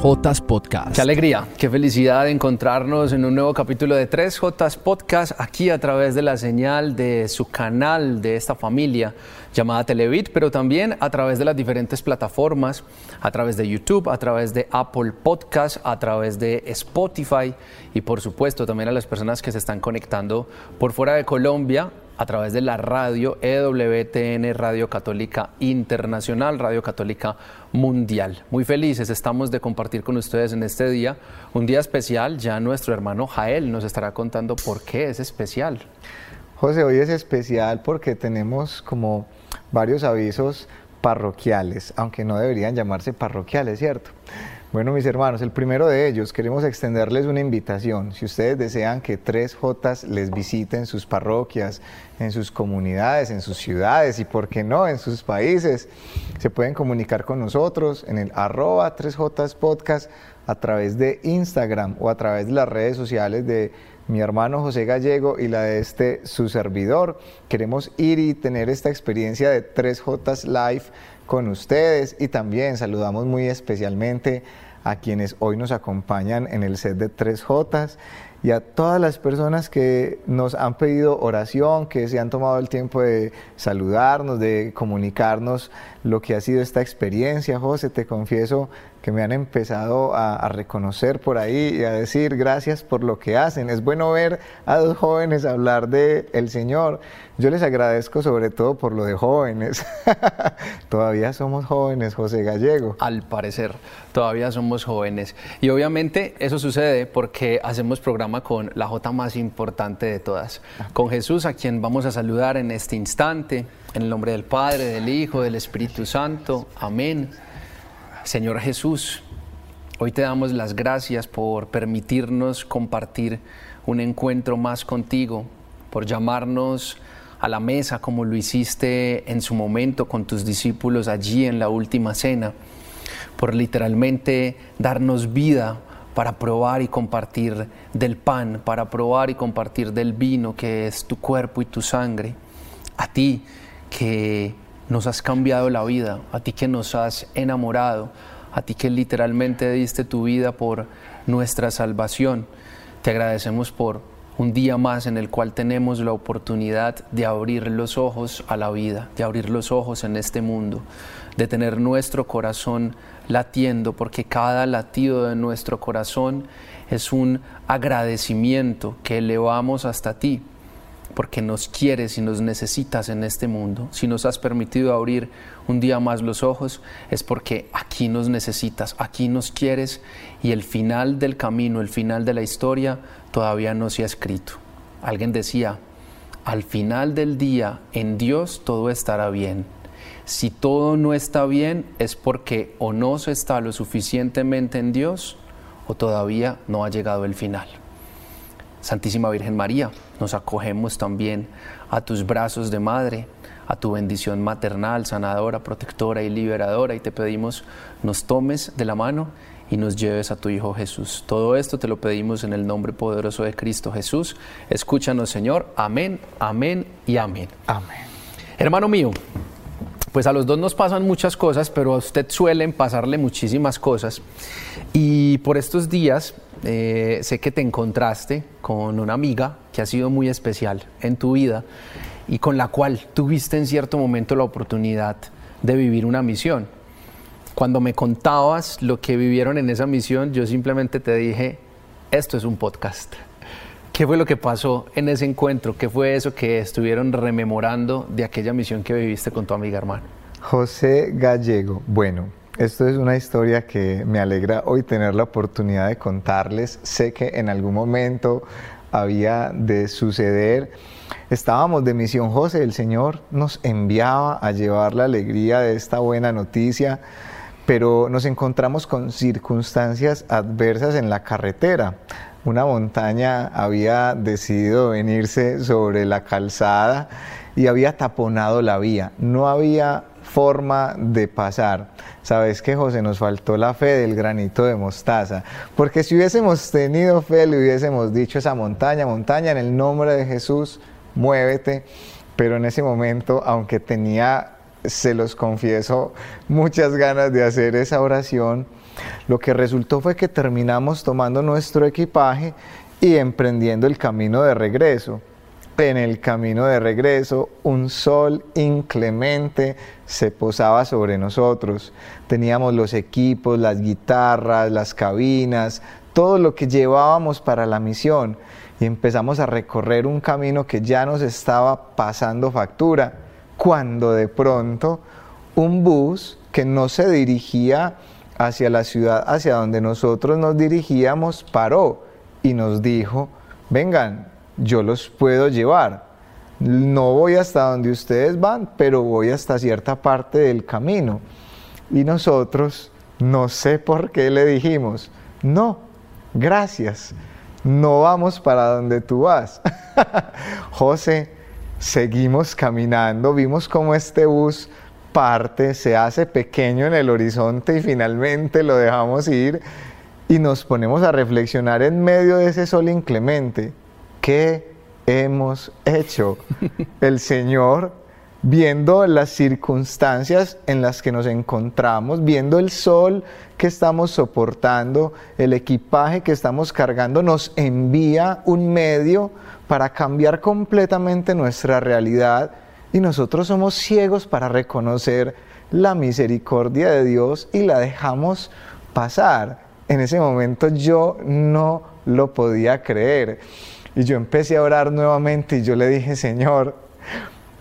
3J Podcast. Qué alegría, qué felicidad de encontrarnos en un nuevo capítulo de 3J Podcast aquí a través de la señal de su canal de esta familia llamada Televit, pero también a través de las diferentes plataformas, a través de YouTube, a través de Apple Podcast, a través de Spotify y por supuesto también a las personas que se están conectando por fuera de Colombia a través de la radio EWTN, Radio Católica Internacional, Radio Católica Mundial. Muy felices estamos de compartir con ustedes en este día, un día especial. Ya nuestro hermano Jael nos estará contando por qué es especial. José, hoy es especial porque tenemos como varios avisos parroquiales, aunque no deberían llamarse parroquiales, ¿cierto? Bueno, mis hermanos, el primero de ellos, queremos extenderles una invitación. Si ustedes desean que 3J les visiten sus parroquias, en sus comunidades, en sus ciudades y, por qué no, en sus países, se pueden comunicar con nosotros en el arroba 3J Podcast a través de Instagram o a través de las redes sociales de mi hermano José Gallego y la de este su servidor. Queremos ir y tener esta experiencia de 3J Live con ustedes y también saludamos muy especialmente a quienes hoy nos acompañan en el set de 3J y a todas las personas que nos han pedido oración, que se han tomado el tiempo de saludarnos, de comunicarnos lo que ha sido esta experiencia. José, te confieso que me han empezado a, reconocer por ahí y a decir gracias por lo que hacen. Es bueno ver a dos jóvenes hablar de el Señor. Yo les agradezco sobre todo por lo de jóvenes. todavía somos jóvenes, José Gallego. Al parecer, todavía somos jóvenes. Y obviamente eso sucede porque hacemos con la J más importante de todas, con Jesús, a quien vamos a saludar en este instante, en el nombre del Padre, del Hijo, del Espíritu Santo. Amén. Señor Jesús, hoy te damos las gracias por permitirnos compartir un encuentro más contigo, por llamarnos a la mesa como lo hiciste en su momento con tus discípulos allí en la última cena, por literalmente darnos vida para probar y compartir del pan, para probar y compartir del vino que es tu cuerpo y tu sangre. A ti que nos has cambiado la vida, a ti que nos has enamorado, a ti que literalmente diste tu vida por nuestra salvación. Te agradecemos por un día más en el cual tenemos la oportunidad de abrir los ojos a la vida, de abrir los ojos en este mundo, de tener nuestro corazón latiendo, porque cada latido de nuestro corazón es un agradecimiento que elevamos hasta ti porque nos quieres y nos necesitas en este mundo. Si nos has permitido abrir un día más los ojos, es porque aquí nos necesitas, aquí nos quieres y el final del camino, el final de la historia todavía no se ha escrito. Alguien decía, al final del día en Dios todo estará bien. Si todo no está bien es porque o no se está lo suficientemente en Dios o todavía no ha llegado el final. Santísima Virgen María, nos acogemos también a tus brazos de madre, a tu bendición maternal, sanadora, protectora y liberadora, y te pedimos nos tomes de la mano y nos lleves a tu Hijo Jesús. Todo esto te lo pedimos en el nombre poderoso de Cristo Jesús. Escúchanos, Señor. Amén, amén y amén. Amén. Hermano mío, pues a los dos nos pasan muchas cosas, pero a usted suelen pasarle muchísimas cosas. Y por estos días eh, sé que te encontraste con una amiga que ha sido muy especial en tu vida y con la cual tuviste en cierto momento la oportunidad de vivir una misión. Cuando me contabas lo que vivieron en esa misión, yo simplemente te dije, esto es un podcast. ¿Qué fue lo que pasó en ese encuentro? ¿Qué fue eso que estuvieron rememorando de aquella misión que viviste con tu amiga hermana? José Gallego, bueno, esto es una historia que me alegra hoy tener la oportunidad de contarles. Sé que en algún momento había de suceder. Estábamos de misión José, el Señor nos enviaba a llevar la alegría de esta buena noticia, pero nos encontramos con circunstancias adversas en la carretera. Una montaña había decidido venirse sobre la calzada y había taponado la vía. No había forma de pasar. Sabes que José nos faltó la fe del granito de mostaza, porque si hubiésemos tenido fe le hubiésemos dicho esa montaña, montaña en el nombre de Jesús, muévete, pero en ese momento, aunque tenía, se los confieso, muchas ganas de hacer esa oración, Lo que resultó fue que terminamos tomando nuestro equipaje y emprendiendo el camino de regreso. En el camino de regreso, un sol inclemente se posaba sobre nosotros. Teníamos los equipos, las guitarras, las cabinas, todo lo que llevábamos para la misión y empezamos a recorrer un camino que ya nos estaba pasando factura, cuando de pronto un bus que no se dirigía hacia la ciudad, hacia donde nosotros nos dirigíamos, paró y nos dijo, vengan, yo los puedo llevar. No voy hasta donde ustedes van, pero voy hasta cierta parte del camino. Y nosotros, no sé por qué le dijimos, no, gracias, no vamos para donde tú vas. José, seguimos caminando, vimos cómo este bus parte, se hace pequeño en el horizonte y finalmente lo dejamos ir y nos ponemos a reflexionar en medio de ese sol inclemente. ¿Qué hemos hecho? El Señor, viendo las circunstancias en las que nos encontramos, viendo el sol que estamos soportando, el equipaje que estamos cargando, nos envía un medio para cambiar completamente nuestra realidad y nosotros somos ciegos para reconocer la misericordia de Dios y la dejamos pasar. En ese momento yo no lo podía creer. Y yo empecé a orar nuevamente y yo le dije, Señor,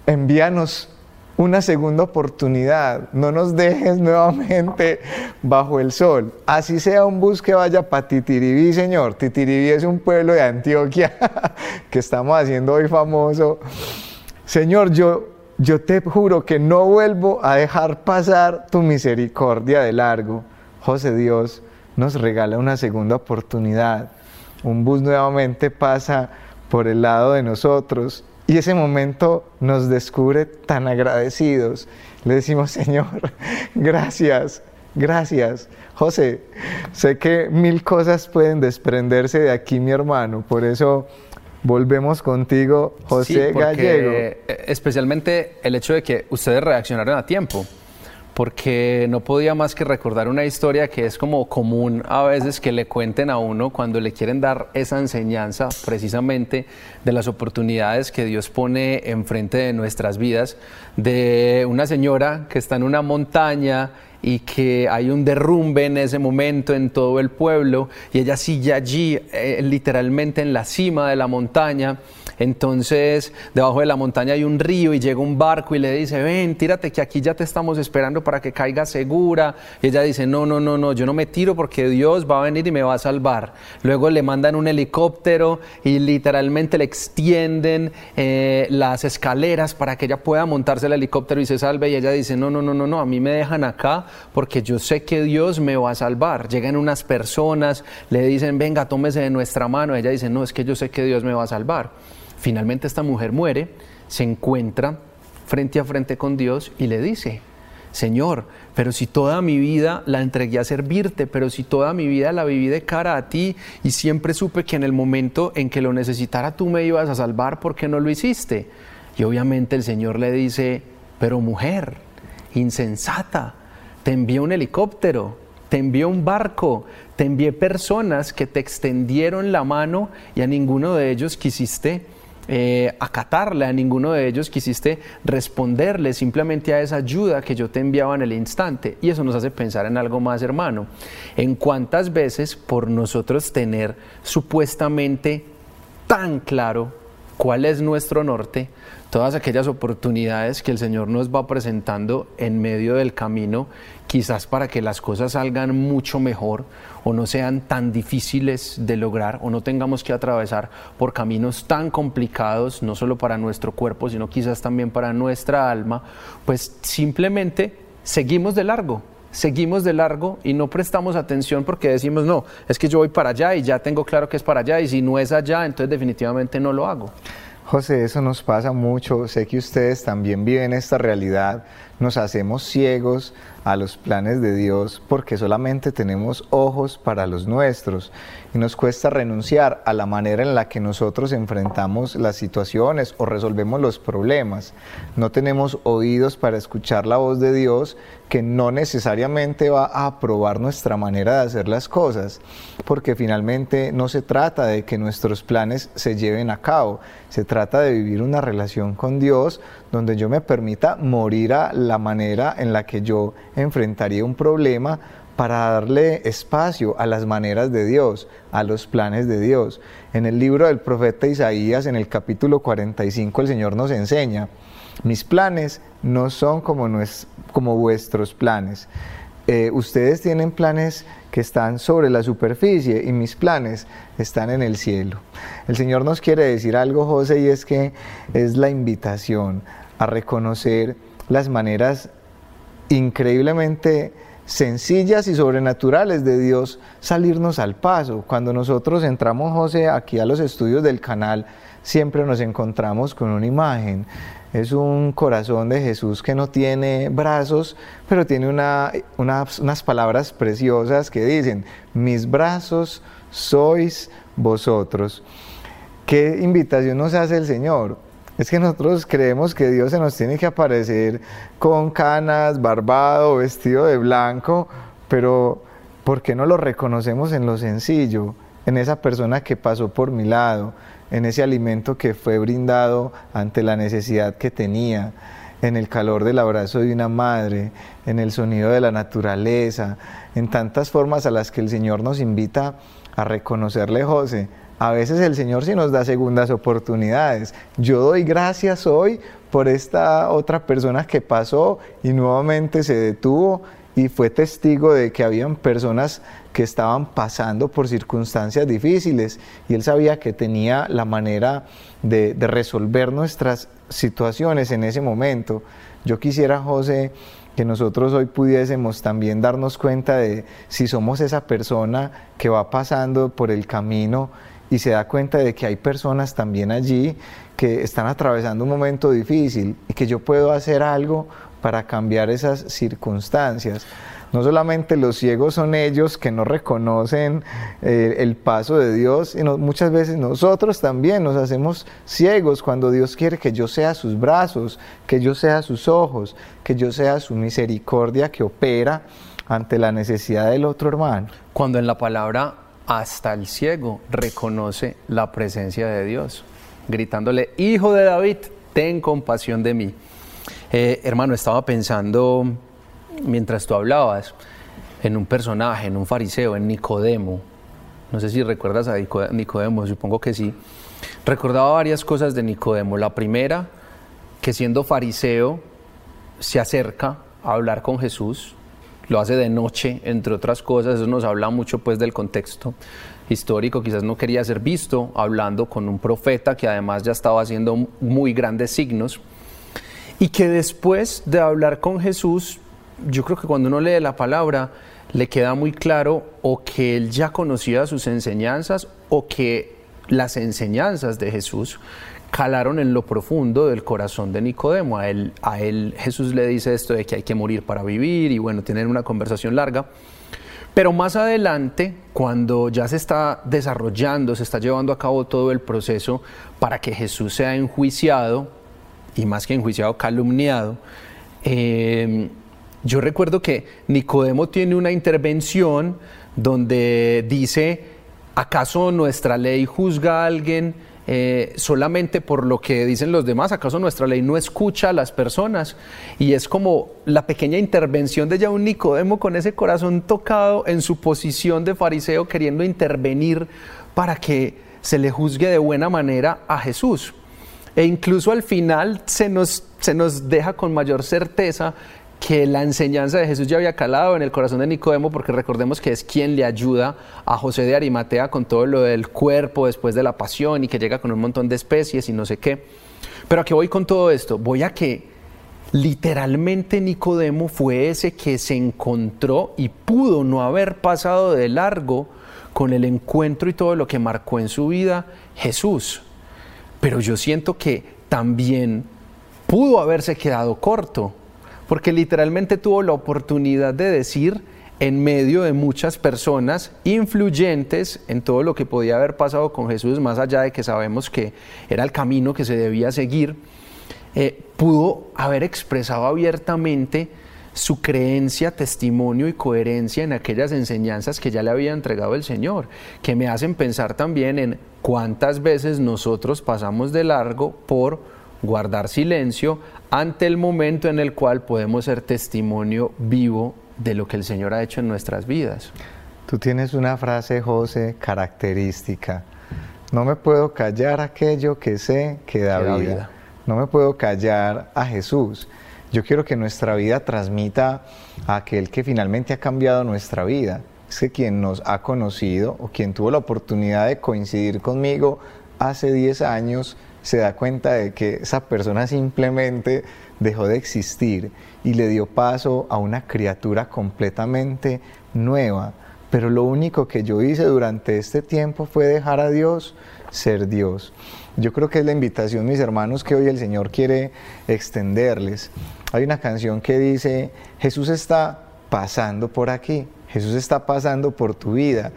envíanos una segunda oportunidad, no nos dejes nuevamente bajo el sol. Así sea un bus que vaya para Titiribí, Señor. Titiribí es un pueblo de Antioquia que estamos haciendo hoy famoso. Señor, yo, yo te juro que no vuelvo a dejar pasar tu misericordia de largo. José Dios nos regala una segunda oportunidad un bus nuevamente pasa por el lado de nosotros y ese momento nos descubre tan agradecidos. Le decimos, Señor, gracias, gracias. José, sé que mil cosas pueden desprenderse de aquí, mi hermano, por eso volvemos contigo, José Gallego. Especialmente el hecho de que ustedes reaccionaron a tiempo porque no podía más que recordar una historia que es como común a veces que le cuenten a uno cuando le quieren dar esa enseñanza precisamente de las oportunidades que Dios pone enfrente de nuestras vidas, de una señora que está en una montaña y que hay un derrumbe en ese momento en todo el pueblo y ella sigue allí eh, literalmente en la cima de la montaña entonces, debajo de la montaña hay un río y llega un barco y le dice, ven, tírate que aquí ya te estamos esperando para que caiga segura. Y ella dice, no, no, no, no, yo no me tiro porque Dios va a venir y me va a salvar. Luego le mandan un helicóptero y literalmente le extienden eh, las escaleras para que ella pueda montarse el helicóptero y se salve. Y ella dice, no, no, no, no, no, a mí me dejan acá porque yo sé que Dios me va a salvar. Llegan unas personas, le dicen, venga, tómese de nuestra mano. Ella dice, no, es que yo sé que Dios me va a salvar. Finalmente esta mujer muere, se encuentra frente a frente con Dios y le dice, Señor, pero si toda mi vida la entregué a servirte, pero si toda mi vida la viví de cara a ti y siempre supe que en el momento en que lo necesitara tú me ibas a salvar, ¿por qué no lo hiciste? Y obviamente el Señor le dice, pero mujer, insensata, te envié un helicóptero, te envié un barco, te envié personas que te extendieron la mano y a ninguno de ellos quisiste eh, acatarle, a ninguno de ellos quisiste responderle simplemente a esa ayuda que yo te enviaba en el instante. Y eso nos hace pensar en algo más, hermano. En cuántas veces por nosotros tener supuestamente tan claro cuál es nuestro norte, todas aquellas oportunidades que el Señor nos va presentando en medio del camino, quizás para que las cosas salgan mucho mejor o no sean tan difíciles de lograr o no tengamos que atravesar por caminos tan complicados, no solo para nuestro cuerpo, sino quizás también para nuestra alma, pues simplemente seguimos de largo, seguimos de largo y no prestamos atención porque decimos, no, es que yo voy para allá y ya tengo claro que es para allá y si no es allá, entonces definitivamente no lo hago. José, eso nos pasa mucho. Sé que ustedes también viven esta realidad. Nos hacemos ciegos a los planes de Dios porque solamente tenemos ojos para los nuestros y nos cuesta renunciar a la manera en la que nosotros enfrentamos las situaciones o resolvemos los problemas. No tenemos oídos para escuchar la voz de Dios que no necesariamente va a aprobar nuestra manera de hacer las cosas, porque finalmente no se trata de que nuestros planes se lleven a cabo, se trata de vivir una relación con Dios donde yo me permita morir a la manera en la que yo enfrentaría un problema para darle espacio a las maneras de Dios, a los planes de Dios. En el libro del profeta Isaías, en el capítulo 45, el Señor nos enseña, mis planes no son como, como vuestros planes. Eh, ustedes tienen planes que están sobre la superficie y mis planes están en el cielo. El Señor nos quiere decir algo, José, y es que es la invitación a reconocer las maneras increíblemente sencillas y sobrenaturales de Dios salirnos al paso. Cuando nosotros entramos, José, aquí a los estudios del canal, siempre nos encontramos con una imagen. Es un corazón de Jesús que no tiene brazos, pero tiene una, unas palabras preciosas que dicen, mis brazos sois vosotros. ¿Qué invitación nos hace el Señor? Es que nosotros creemos que Dios se nos tiene que aparecer con canas, barbado, vestido de blanco, pero ¿por qué no lo reconocemos en lo sencillo, en esa persona que pasó por mi lado, en ese alimento que fue brindado ante la necesidad que tenía? en el calor del abrazo de una madre, en el sonido de la naturaleza, en tantas formas a las que el Señor nos invita a reconocerle, José, a veces el Señor sí nos da segundas oportunidades. Yo doy gracias hoy por esta otra persona que pasó y nuevamente se detuvo y fue testigo de que habían personas que estaban pasando por circunstancias difíciles y él sabía que tenía la manera de, de resolver nuestras situaciones en ese momento. Yo quisiera, José, que nosotros hoy pudiésemos también darnos cuenta de si somos esa persona que va pasando por el camino y se da cuenta de que hay personas también allí que están atravesando un momento difícil y que yo puedo hacer algo para cambiar esas circunstancias. No solamente los ciegos son ellos que no reconocen eh, el paso de Dios, sino muchas veces nosotros también nos hacemos ciegos cuando Dios quiere que yo sea sus brazos, que yo sea sus ojos, que yo sea su misericordia que opera ante la necesidad del otro hermano. Cuando en la palabra hasta el ciego reconoce la presencia de Dios, gritándole, Hijo de David, ten compasión de mí. Eh, hermano, estaba pensando, mientras tú hablabas, en un personaje, en un fariseo, en Nicodemo. No sé si recuerdas a Nicodemo, supongo que sí. Recordaba varias cosas de Nicodemo. La primera, que siendo fariseo, se acerca a hablar con Jesús, lo hace de noche, entre otras cosas, eso nos habla mucho pues del contexto histórico, quizás no quería ser visto hablando con un profeta que además ya estaba haciendo muy grandes signos, y que después de hablar con Jesús, yo creo que cuando uno lee la palabra, le queda muy claro o que él ya conocía sus enseñanzas o que las enseñanzas de Jesús calaron en lo profundo del corazón de Nicodemo. A él, Jesús le dice esto de que hay que morir para vivir y bueno, tener una conversación larga. Pero más adelante, cuando ya se está desarrollando, se está llevando a cabo todo el proceso para que Jesús sea enjuiciado, y más que enjuiciado, calumniado, em, yo recuerdo que Nicodemo tiene una intervención donde dice, ¿acaso nuestra ley juzga a alguien? Eh, solamente por lo que dicen los demás, ¿acaso nuestra ley no escucha a las personas? Y es como la pequeña intervención de ya un Nicodemo con ese corazón tocado en su posición de fariseo, queriendo intervenir para que se le juzgue de buena manera a Jesús. E incluso al final se nos, se nos deja con mayor certeza que la enseñanza de Jesús ya había calado en el corazón de Nicodemo, porque recordemos que es quien le ayuda a José de Arimatea con todo lo del cuerpo después de la pasión y que llega con un montón de especies y no sé qué. Pero a qué voy con todo esto? Voy a que literalmente Nicodemo fue ese que se encontró y pudo no haber pasado de largo con el encuentro y todo lo que marcó en su vida Jesús. Pero yo siento que también pudo haberse quedado corto porque literalmente tuvo la oportunidad de decir en medio de muchas personas influyentes en todo lo que podía haber pasado con Jesús, más allá de que sabemos que era el camino que se debía seguir, eh, pudo haber expresado abiertamente su creencia, testimonio y coherencia en aquellas enseñanzas que ya le había entregado el Señor, que me hacen pensar también en cuántas veces nosotros pasamos de largo por guardar silencio ante el momento en el cual podemos ser testimonio vivo de lo que el Señor ha hecho en nuestras vidas. Tú tienes una frase, José, característica. No me puedo callar aquello que sé que da, vida. No me puedo callar a Jesús. Yo quiero que nuestra vida transmita a aquel que finalmente ha cambiado nuestra vida. Es que quien nos ha conocido o quien tuvo la oportunidad de coincidir conmigo hace 10 años se da cuenta de que esa persona simplemente dejó de existir y le dio paso a una criatura completamente nueva. Pero lo único que yo hice durante este tiempo fue dejar a Dios ser Dios. Yo creo que es la invitación, mis hermanos, que hoy el Señor quiere extenderles. Hay una canción que dice, Jesús está pasando por aquí, Jesús está pasando por tu vida.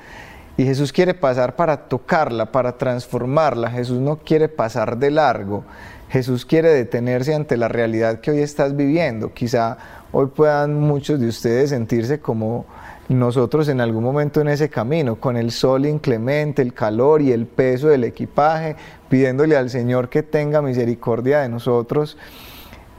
Y Jesús quiere pasar para tocarla, para transformarla. Jesús no quiere pasar de largo. Jesús quiere detenerse ante la realidad que hoy estás viviendo. Quizá hoy puedan muchos de ustedes sentirse como nosotros en algún momento en ese camino, con el sol inclemente, el calor y el peso del equipaje, pidiéndole al Señor que tenga misericordia de nosotros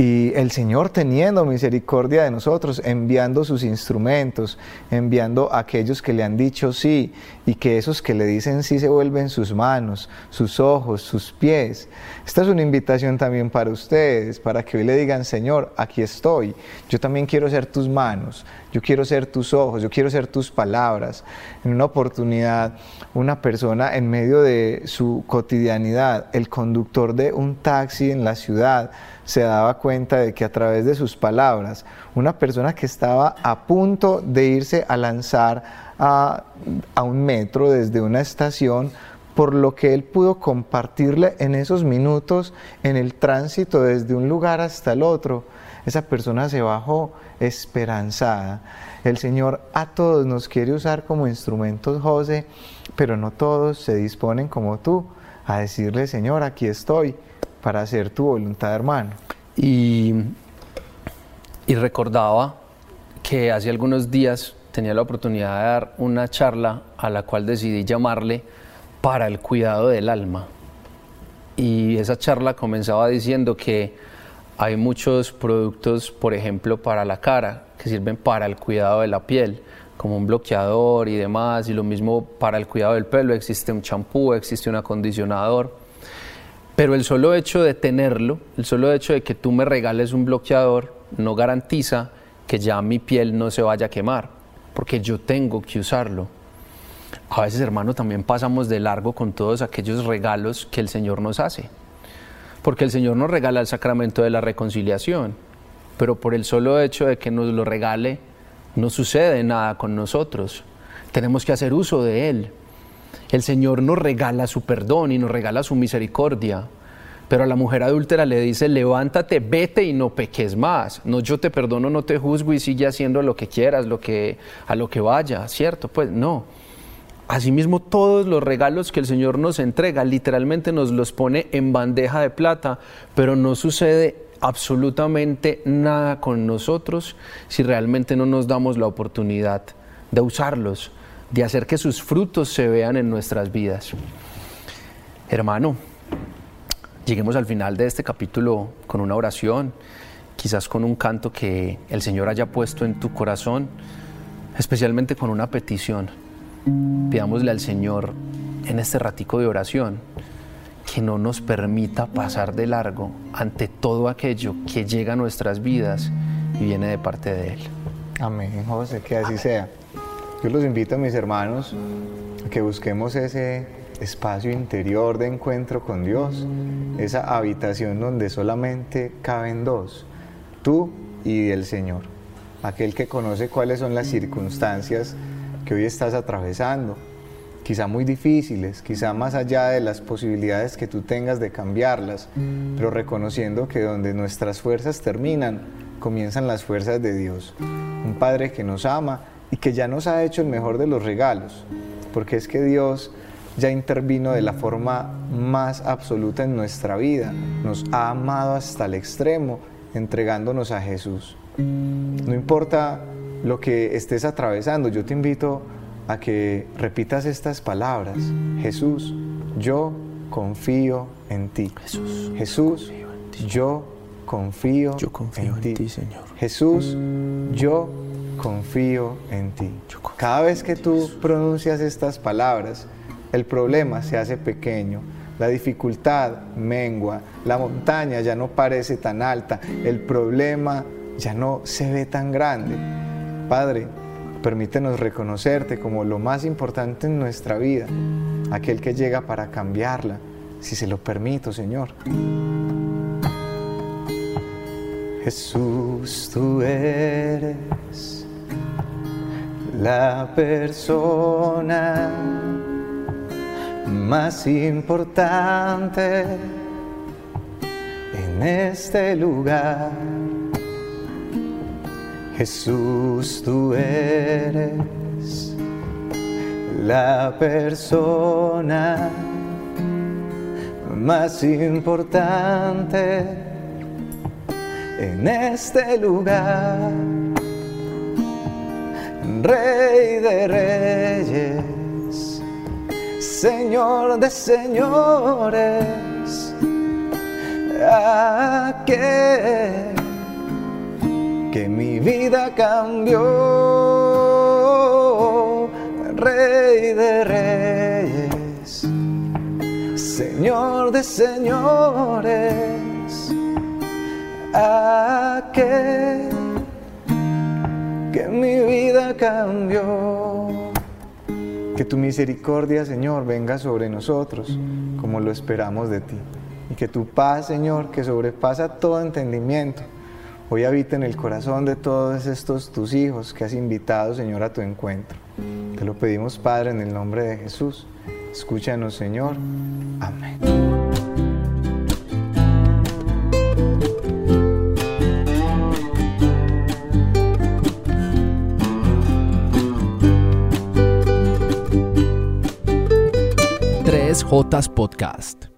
y el Señor teniendo misericordia de nosotros, enviando sus instrumentos, enviando a aquellos que le han dicho sí y que esos que le dicen sí se vuelven sus manos, sus ojos, sus pies. Esta es una invitación también para ustedes, para que hoy le digan, Señor, aquí estoy. Yo también quiero ser tus manos, yo quiero ser tus ojos, yo quiero ser tus palabras. En una oportunidad, una persona en medio de su cotidianidad, el conductor de un taxi en la ciudad, se daba cuenta de que a través de sus palabras, una persona que estaba a punto de irse a lanzar a, un metro desde una estación, por lo que él pudo compartirle en esos minutos en el tránsito desde un lugar hasta el otro, esa persona se bajó esperanzada. El Señor a todos nos quiere usar como instrumentos, José, pero no todos se disponen como tú a decirle, Señor, aquí estoy para hacer tu voluntad, hermano. Y, recordaba que hace algunos días tenía la oportunidad de dar una charla a la cual decidí llamarle para el cuidado del alma. Y esa charla comenzaba diciendo que hay muchos productos, por ejemplo, para la cara, que sirven para el cuidado de la piel, como un bloqueador y demás, y lo mismo para el cuidado del pelo, existe un champú, existe un acondicionador. Pero el solo hecho de tenerlo, el solo hecho de que tú me regales un bloqueador, no garantiza que ya mi piel no se vaya a quemar, porque yo tengo que usarlo. A veces, hermano, también pasamos de largo con todos aquellos regalos que el Señor nos hace, porque el Señor nos regala el sacramento de la reconciliación, pero por el solo hecho de que nos lo regale, no sucede nada con nosotros. Tenemos que hacer uso de Él. El Señor nos regala su perdón y nos regala su misericordia. Pero a la mujer adúltera le dice, levántate, vete y no peques más. No, yo te perdono, no te juzgo y sigue haciendo lo que quieras, lo que, a lo que vaya, ¿cierto? Pues no. Asimismo, todos los regalos que el Señor nos entrega, literalmente nos los pone en bandeja de plata, pero no sucede absolutamente nada con nosotros si realmente no nos damos la oportunidad de usarlos de hacer que sus frutos se vean en nuestras vidas. Hermano, lleguemos al final de este capítulo con una oración, quizás con un canto que el Señor haya puesto en tu corazón, especialmente con una petición. Pidámosle al Señor en este ratico de oración que no nos permita pasar de largo ante todo aquello que llega a nuestras vidas y viene de parte de Él. Amén, José, que así sea. Yo los invito a mis hermanos a que busquemos ese espacio interior de encuentro con Dios, esa habitación donde solamente caben dos, tú y el Señor, aquel que conoce cuáles son las circunstancias que hoy estás atravesando, quizá muy difíciles, quizá más allá de las posibilidades que tú tengas de cambiarlas, pero reconociendo que donde nuestras fuerzas terminan, comienzan las fuerzas de Dios. Un Padre que nos ama y que ya nos ha hecho el mejor de los regalos, porque es que Dios ya intervino de la forma más absoluta en nuestra vida, nos ha amado hasta el extremo, entregándonos a Jesús. No importa lo que estés atravesando, yo te invito a que repitas estas palabras. Jesús, yo confío en ti. Jesús, Jesús, yo confío, Yo confío en ti, Señor. Jesús, yo confío en ti. Cada vez que tú pronuncias estas palabras, el problema se hace pequeño, la dificultad mengua, la montaña ya no parece tan alta, el problema ya no se ve tan grande. Padre, permítenos reconocerte como lo más importante en nuestra vida, aquel que llega para cambiarla, si se lo permito, Señor. Jesús, tú eres la persona más importante en este lugar. Jesús, tú eres la persona más importante en este lugar. Rey de reyes, Señor de señores, aquel que mi vida cambió, Rey de reyes, Señor de señores, aquel que mi vida cambió. Que tu misericordia, Señor, venga sobre nosotros como lo esperamos de ti. Y que tu paz, Señor, que sobrepasa todo entendimiento, hoy habita en el corazón de todos estos tus hijos que has invitado, Señor, a tu encuentro. Te lo pedimos, Padre, en el nombre de Jesús. Escúchanos, Señor. Amén. Jotas Podcast.